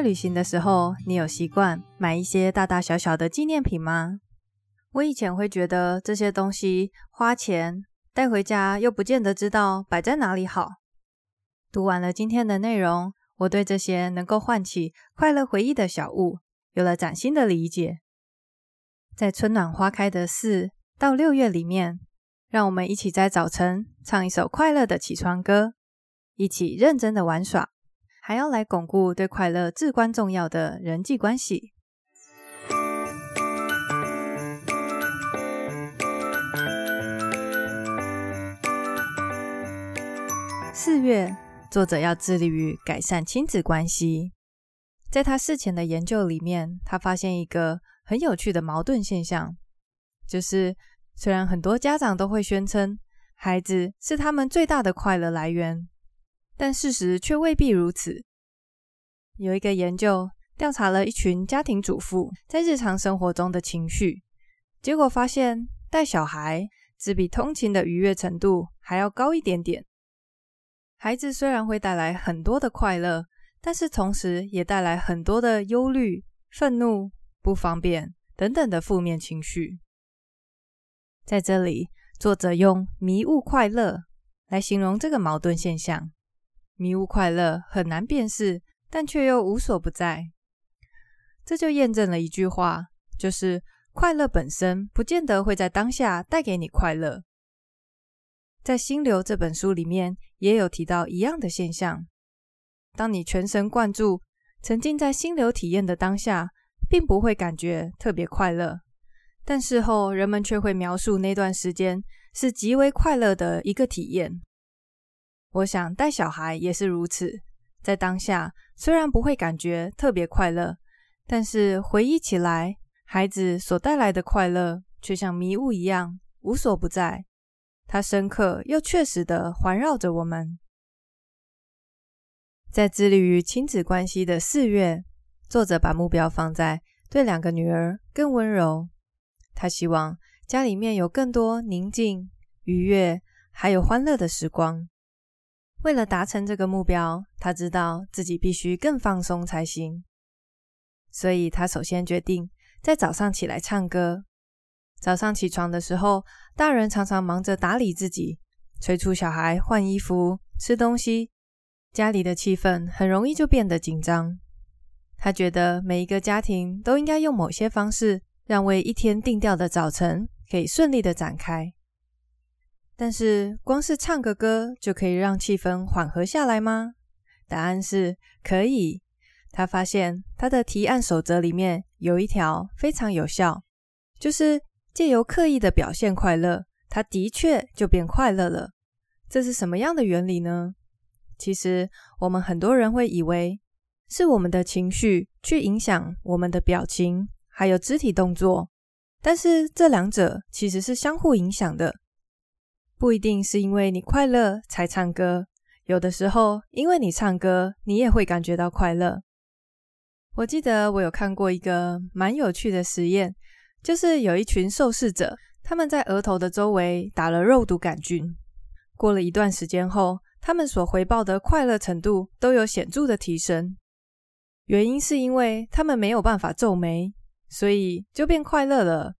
在旅行的时候，你有习惯买一些大大小小的纪念品吗？我以前会觉得这些东西花钱带回家又不见得知道摆在哪里好。读完了今天的内容，我对这些能够唤起快乐回忆的小物有了崭新的理解。在春暖花开的四到六月里面，让我们一起在早晨唱一首快乐的起床歌，一起认真的玩耍，还要来巩固对快乐至关重要的人际关系。四月，作者要致力于改善亲子关系。在他事前的研究里面，他发现一个很有趣的矛盾现象，就是虽然很多家长都会宣称孩子是他们最大的快乐来源，但事实却未必如此。有一个研究调查了一群家庭主妇在日常生活中的情绪，结果发现带小孩只比通勤的愉悦程度还要高一点点。孩子虽然会带来很多的快乐，但是同时也带来很多的忧虑、愤怒、不方便等等的负面情绪。在这里，作者用“迷雾快乐”来形容这个矛盾现象。迷雾快乐很难辨识，但却又无所不在。这就验证了一句话，就是快乐本身不见得会在当下带给你快乐。在《心流》这本书里面，也有提到一样的现象。当你全神贯注、沉浸在心流体验的当下，并不会感觉特别快乐，但事后人们却会描述那段时间是极为快乐的一个体验。我想带小孩也是如此，在当下虽然不会感觉特别快乐，但是回忆起来，孩子所带来的快乐却像迷雾一样，无所不在。它深刻又确实的环绕着我们。在致力于亲子关系的四月，作者把目标放在对两个女儿更温柔。他希望家里面有更多宁静、愉悦，还有欢乐的时光。为了达成这个目标，他知道自己必须更放松才行。所以他首先决定在早上起来唱歌。早上起床的时候，大人常常忙着打理自己，催促小孩换衣服、吃东西，家里的气氛很容易就变得紧张。他觉得每一个家庭都应该用某些方式，让为一天定调的早晨可以顺利的展开。但是，光是唱个歌就可以让气氛缓和下来吗？答案是可以。他发现他的提案守则里面有一条非常有效，就是。借由刻意的表现快乐，他的确就变快乐了。这是什么样的原理呢？其实我们很多人会以为是我们的情绪去影响我们的表情，还有肢体动作。但是这两者其实是相互影响的，不一定是因为你快乐才唱歌，有的时候因为你唱歌，你也会感觉到快乐。我记得我有看过一个蛮有趣的实验。就是有一群受试者，他们在额头的周围打了肉毒杆菌。过了一段时间后，他们所回报的快乐程度都有显著的提升。原因是因为他们没有办法皱眉，所以就变快乐了。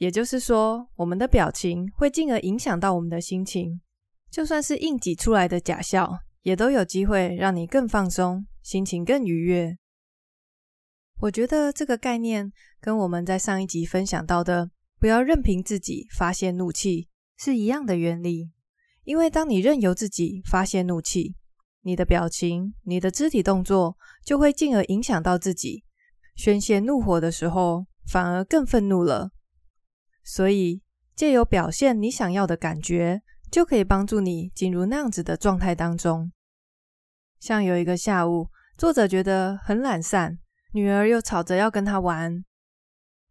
也就是说，我们的表情会进而影响到我们的心情。就算是硬挤出来的假笑，也都有机会让你更放松，心情更愉悦。我觉得这个概念跟我们在上一集分享到的“不要任凭自己发泄怒气”是一样的原理。因为当你任由自己发泄怒气，你的表情、你的肢体动作就会进而影响到自己。宣泄怒火的时候，反而更愤怒了。所以，借由表现你想要的感觉，就可以帮助你进入那样子的状态当中。像有一个下午，作者觉得很懒散。女儿又吵着要跟他玩，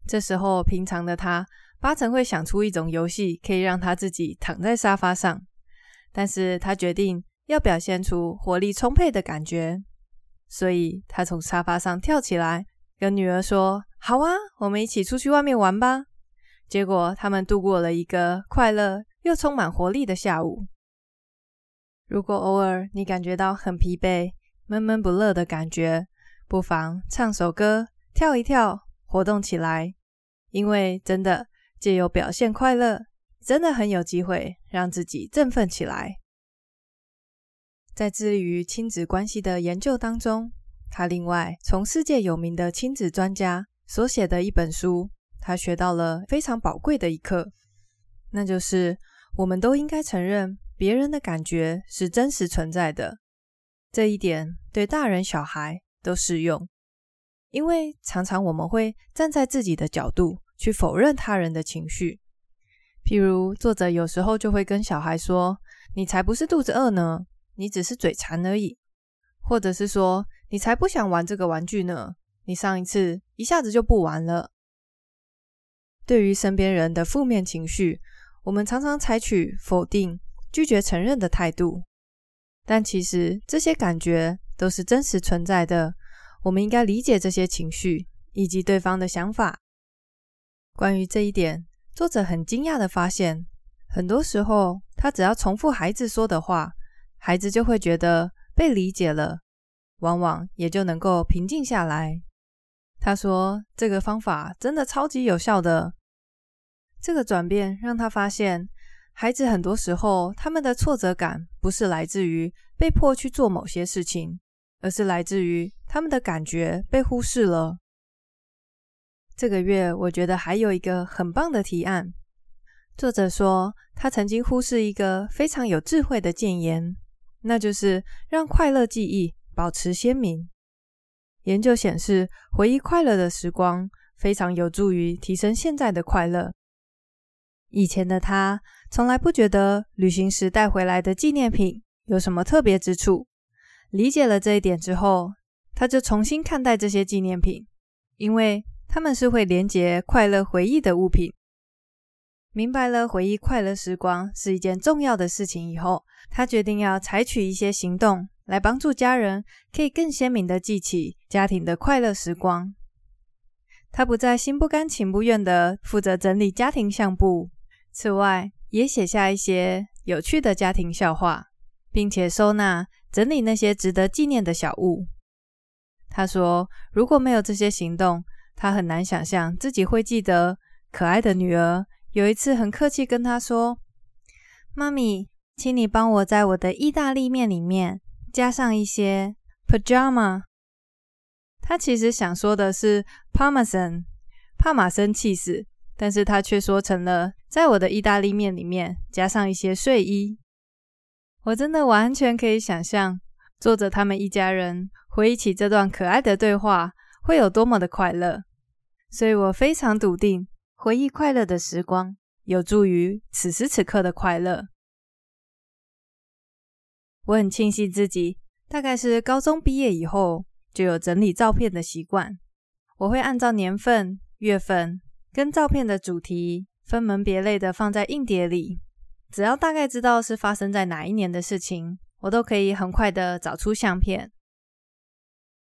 这时候平常的他八成会想出一种游戏，可以让他自己躺在沙发上。但是他决定要表现出活力充沛的感觉，所以他从沙发上跳起来，跟女儿说：“好啊，我们一起出去外面玩吧。”结果他们度过了一个快乐又充满活力的下午。如果偶尔你感觉到很疲惫、闷闷不乐的感觉，不妨唱首歌，跳一跳，活动起来。因为真的，借由表现快乐，真的很有机会让自己振奋起来。在致力于亲子关系的研究当中，他另外从世界有名的亲子专家所写的一本书，他学到了非常宝贵的一课，那就是我们都应该承认别人的感觉是真实存在的。这一点对大人小孩都适用。因为常常我们会站在自己的角度去否认他人的情绪，譬如作者有时候就会跟小孩说：“你才不是肚子饿呢，你只是嘴馋而已。”或者是说：“你才不想玩这个玩具呢，你上一次一下子就不玩了。”对于身边人的负面情绪，我们常常采取否定、拒绝承认的态度，但其实这些感觉都是真实存在的。我们应该理解这些情绪以及对方的想法。关于这一点，作者很惊讶的发现，很多时候他只要重复孩子说的话，孩子就会觉得被理解了，往往也就能够平静下来。他说：“这个方法真的超级有效的。”这个转变让他发现，孩子很多时候他们的挫折感不是来自于被迫去做某些事情。而是来自于他们的感觉被忽视了。这个月，我觉得还有一个很棒的提案。作者说，他曾经忽视一个非常有智慧的建言，那就是让快乐记忆保持鲜明。研究显示，回忆快乐的时光非常有助于提升现在的快乐。以前的他从来不觉得旅行时带回来的纪念品有什么特别之处。理解了这一点之后，他就重新看待这些纪念品，因为他们是会连结快乐回忆的物品。明白了回忆快乐时光是一件重要的事情以后，他决定要采取一些行动来帮助家人可以更鲜明的记起家庭的快乐时光。他不再心不甘情不愿的负责整理家庭相簿，此外也写下一些有趣的家庭笑话，并且收纳。整理那些值得纪念的小物。他说：“如果没有这些行动，他很难想象自己会记得可爱的女儿有一次很客气跟他说：‘妈咪，请你帮我在我的意大利面里面加上一些 pajama。’他其实想说的是 parmesan 帕玛森起司，但是他却说成了在我的意大利面里面加上一些睡衣。”我真的完全可以想象，作者他们一家人回忆起这段可爱的对话会有多么的快乐。所以我非常笃定，回忆快乐的时光有助于此时此刻的快乐。我很庆幸自己大概是高中毕业以后就有整理照片的习惯。我会按照年份、月份跟照片的主题分门别类的放在硬碟里。只要大概知道是发生在哪一年的事情，我都可以很快的找出相片。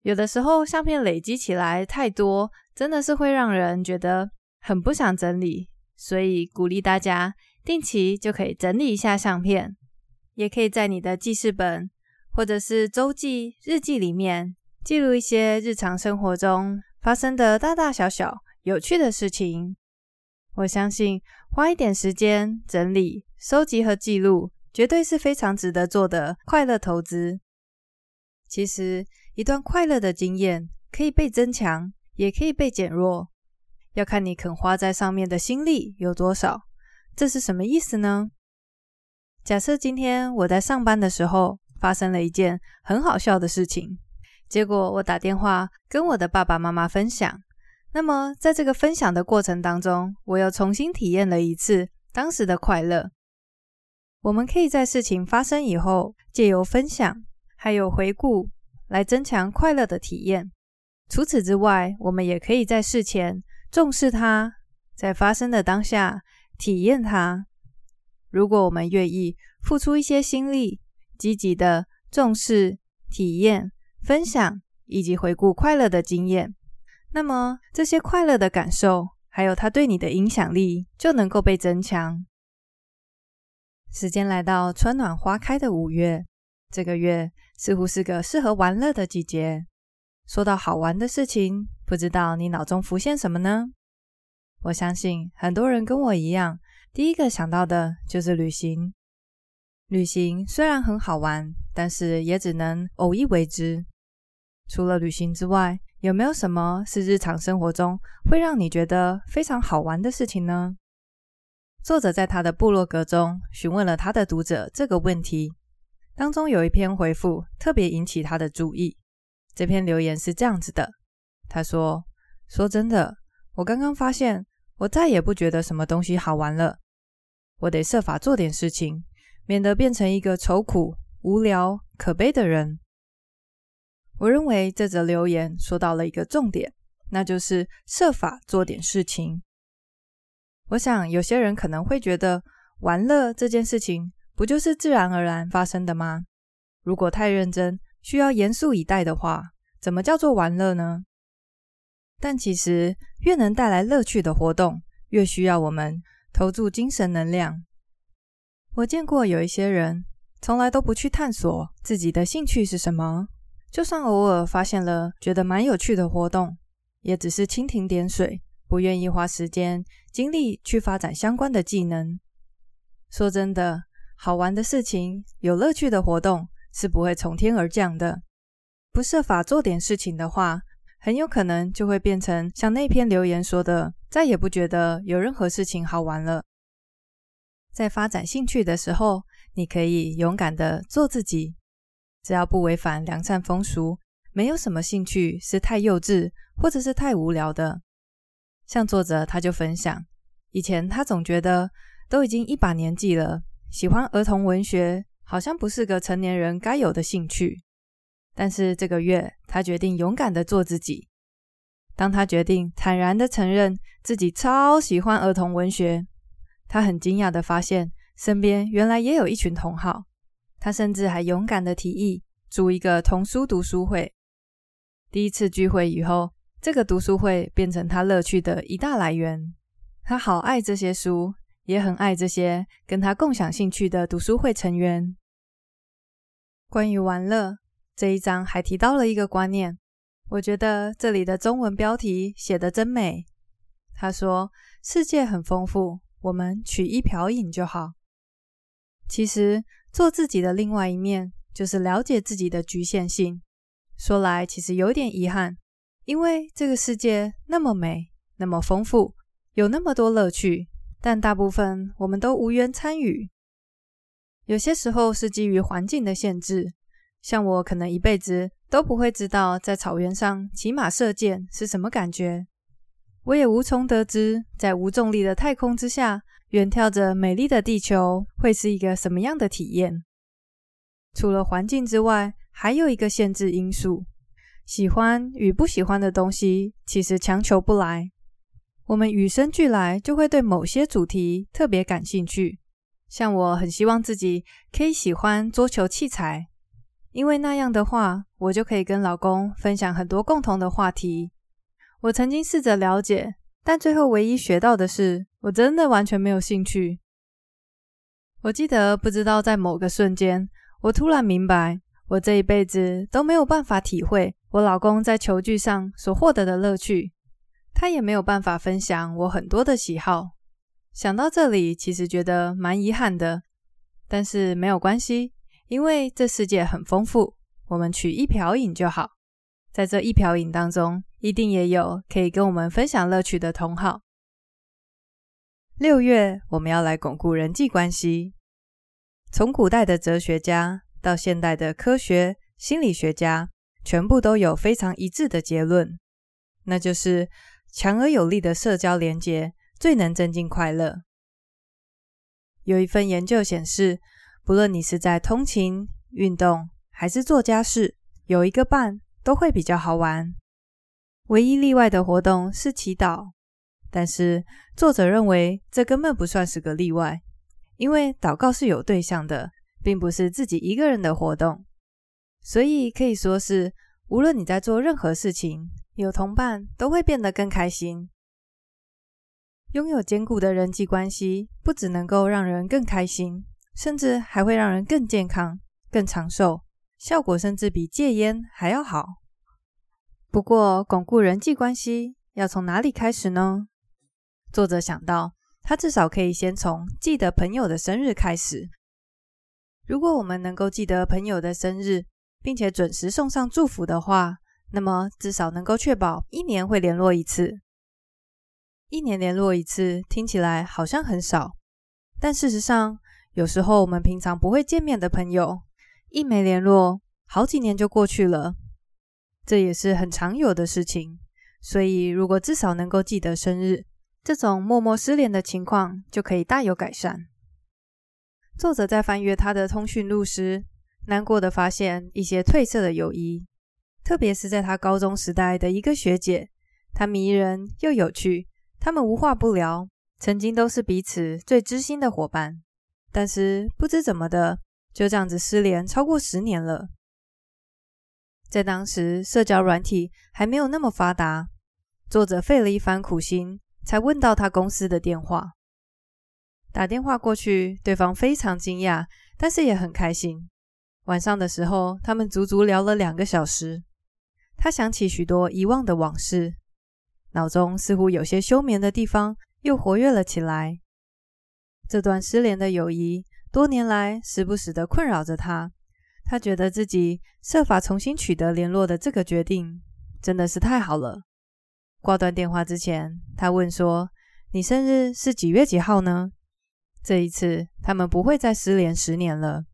有的时候相片累积起来太多，真的是会让人觉得很不想整理，所以鼓励大家定期就可以整理一下相片，也可以在你的记事本或者是周记、日记里面记录一些日常生活中发生的大大小小有趣的事情。我相信花一点时间整理。收集和记录绝对是非常值得做的快乐投资。其实，一段快乐的经验可以被增强，也可以被减弱，要看你肯花在上面的心力有多少。这是什么意思呢？假设今天我在上班的时候发生了一件很好笑的事情，结果我打电话跟我的爸爸妈妈分享。那么，在这个分享的过程当中，我又重新体验了一次当时的快乐。我们可以在事情发生以后，借由分享还有回顾来增强快乐的体验。除此之外，我们也可以在事前重视它，在发生的当下体验它。如果我们愿意付出一些心力，积极的重视、体验、分享以及回顾快乐的经验，那么这些快乐的感受还有它对你的影响力就能够被增强。时间来到春暖花开的五月，这个月似乎是个适合玩乐的季节。说到好玩的事情，不知道你脑中浮现什么呢？我相信很多人跟我一样，第一个想到的就是旅行。旅行虽然很好玩，但是也只能偶一为之。除了旅行之外，有没有什么是日常生活中会让你觉得非常好玩的事情呢？作者在他的部落格中询问了他的读者这个问题，当中有一篇回复特别引起他的注意。这篇留言是这样子的：他说：“说真的，我刚刚发现，我再也不觉得什么东西好玩了。我得设法做点事情。”免得变成一个愁苦、无聊、可悲的人。我认为这则留言说到了一个重点，那就是设法做点事情。我想有些人可能会觉得，玩乐这件事情不就是自然而然发生的吗？如果太认真，需要严肃以待的话，怎么叫做玩乐呢？但其实，越能带来乐趣的活动，越需要我们投注精神能量。我见过有一些人，从来都不去探索自己的兴趣是什么，就算偶尔发现了觉得蛮有趣的活动，也只是蜻蜓点水，不愿意花时间精力去发展相关的技能。说真的，好玩的事情、有乐趣的活动是不会从天而降的。不设法做点事情的话，很有可能就会变成像那篇留言说的，再也不觉得有任何事情好玩了。在发展兴趣的时候，你可以勇敢的做自己，只要不违反良善风俗，没有什么兴趣是太幼稚或者是太无聊的。像作者他就分享，以前他总觉得都已经一把年纪了，喜欢儿童文学好像不是个成年人该有的兴趣。但是这个月，他决定勇敢的做自己。当他决定坦然的承认自己超喜欢儿童文学。他很惊讶的发现，身边原来也有一群同好。他甚至还勇敢地提议组一个童书读书会。第一次聚会以后，这个读书会变成他乐趣的一大来源。他好爱这些书，也很爱这些跟他共享兴趣的读书会成员。关于玩乐这一章还提到了一个观念，我觉得这里的中文标题写得真美。他说：“世界很丰富。”我们取一瓢饮就好。其实，做自己的另外一面，就是了解自己的局限性。说来，其实有点遗憾，因为这个世界那么美，那么丰富，有那么多乐趣，但大部分我们都无缘参与。有些时候是基于环境的限制，像我可能一辈子都不会知道，在草原上骑马射箭是什么感觉。我也无从得知，在无重力的太空之下，远眺着美丽的地球会是一个什么样的体验。除了环境之外，还有一个限制因素：喜欢与不喜欢的东西，其实强求不来。我们与生俱来就会对某些主题特别感兴趣。像我很希望自己可以喜欢桌球器材，因为那样的话，我就可以跟老公分享很多共同的话题。我曾经试着了解，但最后唯一学到的是，我真的完全没有兴趣。我记得，不知道在某个瞬间，我突然明白，我这一辈子都没有办法体会我老公在球具上所获得的乐趣，他也没有办法分享我很多的喜好。想到这里，其实觉得蛮遗憾的，但是没有关系，因为这世界很丰富，我们取一瓢饮就好。在这一瓢饮当中，一定也有可以跟我们分享乐趣的同好。六月，我们要来巩固人际关系。从古代的哲学家到现代的科学心理学家，全部都有非常一致的结论，那就是强而有力的社交连结最能增进快乐。有一份研究显示，不论你是在通勤、运动还是做家事，有一个伴。都会比较好玩。唯一例外的活动是祈祷，但是作者认为这根本不算是个例外，因为祷告是有对象的，并不是自己一个人的活动。所以可以说是，无论你在做任何事情，有同伴都会变得更开心。拥有坚固的人际关系，不只能够让人更开心，甚至还会让人更健康、更长寿。效果甚至比戒烟还要好。不过，巩固人际关系要从哪里开始呢？作者想到，他至少可以先从记得朋友的生日开始。如果我们能够记得朋友的生日，并且准时送上祝福的话，那么至少能够确保一年会联络一次。一年联络一次，听起来好像很少，但事实上，有时候我们平常不会见面的朋友，一没联络，好几年就过去了。这也是很常有的事情，所以如果至少能够记得生日，这种默默失联的情况就可以大有改善。作者在翻阅他的通讯录时，难过的发现一些褪色的友谊，特别是在他高中时代的一个学姐，她迷人又有趣，他们无话不聊，曾经都是彼此最知心的伙伴。但是不知怎么的，就这样子失联超过十年了。在当时，社交软体还没有那么发达。作者费了一番苦心，才问到他公司的电话。打电话过去，对方非常惊讶，但是也很开心。晚上的时候，他们足足聊了两个小时。他想起许多遗忘的往事，脑中似乎有些休眠的地方又活跃了起来。这段失联的友谊，多年来时不时的困扰着他。他觉得自己设法重新取得联络的这个决定真的是太好了。挂断电话之前，他问说：“你生日是几月几号呢？”这一次，他们不会再失联十年了。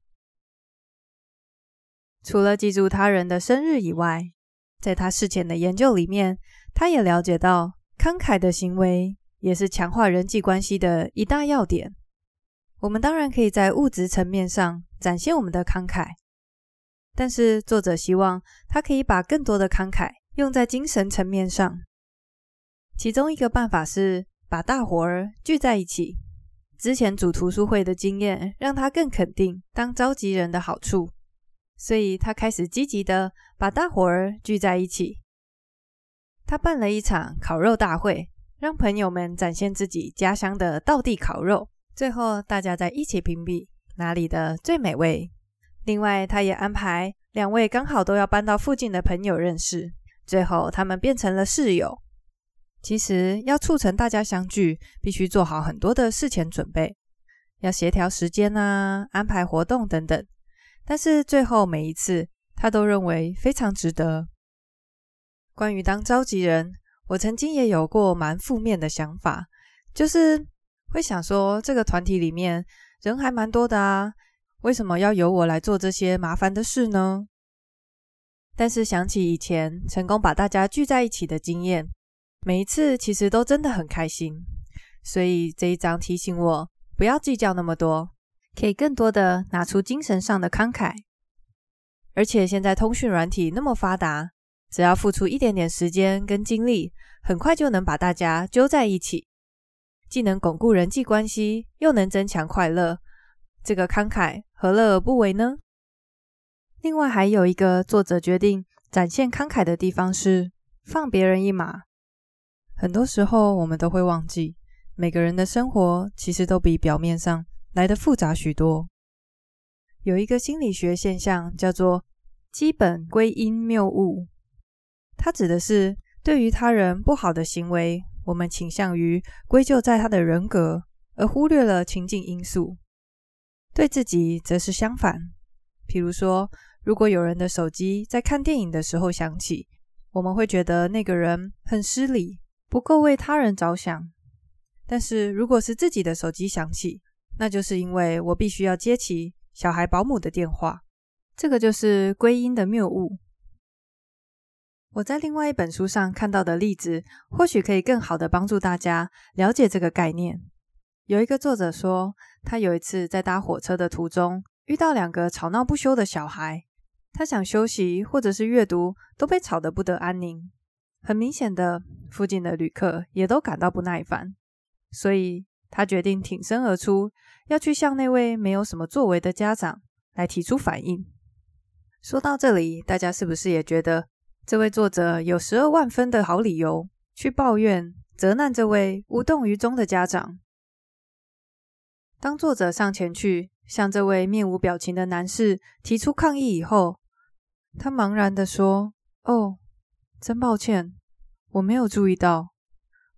除了记住他人的生日以外，在他事前的研究里面，他也了解到，慷慨的行为也是强化人际关系的一大要点。我们当然可以在物质层面上展现我们的慷慨。但是作者希望他可以把更多的慷慨用在精神层面上。其中一个办法是把大伙儿聚在一起。之前组图书会的经验让他更肯定当召集人的好处，所以他开始积极的把大伙儿聚在一起。他办了一场烤肉大会，让朋友们展现自己家乡的道地烤肉，最后大家在一起评比哪里的最美味。另外，他也安排两位刚好都要搬到附近的朋友认识，最后他们变成了室友。其实，要促成大家相聚，必须做好很多的事前准备，要协调时间啊，安排活动等等。但是最后每一次，他都认为非常值得。关于当召集人，我曾经也有过蛮负面的想法，就是会想说，这个团体里面人还蛮多的啊。为什么要由我来做这些麻烦的事呢？但是想起以前成功把大家聚在一起的经验，每一次其实都真的很开心。所以这一章提醒我不要计较那么多，可以更多的拿出精神上的慷慨。而且现在通讯软体那么发达，只要付出一点点时间跟精力，很快就能把大家揪在一起，既能巩固人际关系，又能增强快乐。这个慷慨何乐而不为呢？另外还有一个作者决定展现慷慨的地方是放别人一马。很多时候我们都会忘记，每个人的生活其实都比表面上来得复杂许多。有一个心理学现象叫做基本归因谬误，它指的是对于他人不好的行为，我们倾向于归咎在他的人格，而忽略了情境因素。对自己则是相反。譬如说，如果有人的手机在看电影的时候响起，我们会觉得那个人很失礼，不够为他人着想。但是如果是自己的手机响起，那就是因为我必须要接起小孩保姆的电话。这个就是归因的谬误。我在另外一本书上看到的例子，或许可以更好的帮助大家了解这个概念。有一个作者说，他有一次在搭火车的途中遇到两个吵闹不休的小孩，他想休息或者是阅读，都被吵得不得安宁。很明显的，附近的旅客也都感到不耐烦，所以他决定挺身而出，要去向那位没有什么作为的家长来提出反应。说到这里，大家是不是也觉得这位作者有十二万分的好理由去抱怨、责难这位无动于衷的家长？当作者上前去向这位面无表情的男士提出抗议以后，他茫然地说：“哦，真抱歉，我没有注意到。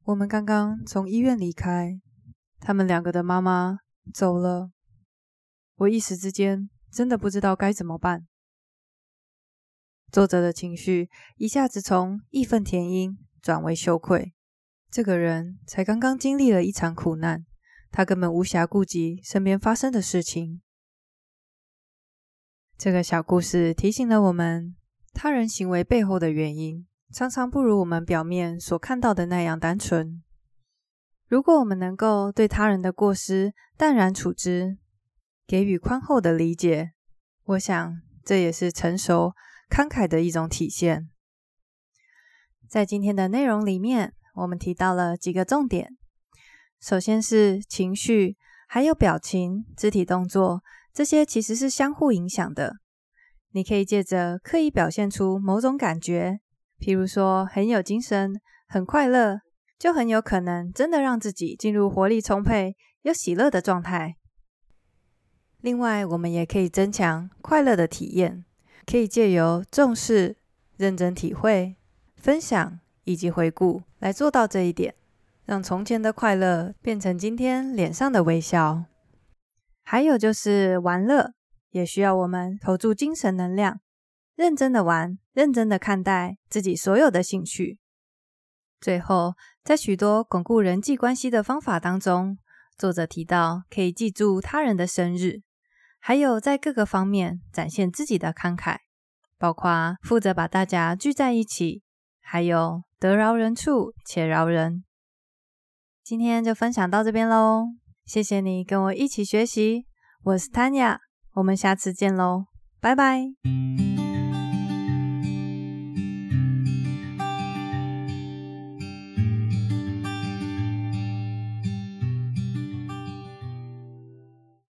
我们刚刚从医院离开，他们两个的妈妈走了。我一时之间真的不知道该怎么办。作者的情绪一下子从义愤填膺转为羞愧。这个人才刚刚经历了一场苦难，他根本无暇顾及身边发生的事情。这个小故事提醒了我们，他人行为背后的原因，常常不如我们表面所看到的那样单纯。如果我们能够对他人的过失淡然处之，给予宽厚的理解，我想这也是成熟慷慨的一种体现。在今天的内容里面，我们提到了几个重点，首先是情绪，还有表情、肢体动作，这些其实是相互影响的。你可以借着刻意表现出某种感觉。譬如说，很有精神、很快乐，就很有可能真的让自己进入活力充沛、又喜乐的状态。另外，我们也可以增强快乐的体验，可以借由重视、认真体会、分享以及回顾来做到这一点，让从前的快乐变成今天脸上的微笑。还有就是玩乐，也需要我们投注精神能量。认真的玩，认真的看待自己所有的兴趣。最后，在许多巩固人际关系的方法当中，作者提到可以记住他人的生日，还有在各个方面展现自己的慷慨，包括负责把大家聚在一起，还有得饶人处且饶人。今天就分享到这边喽，谢谢你跟我一起学习，我是 Tanya，我们下次见喽，拜拜。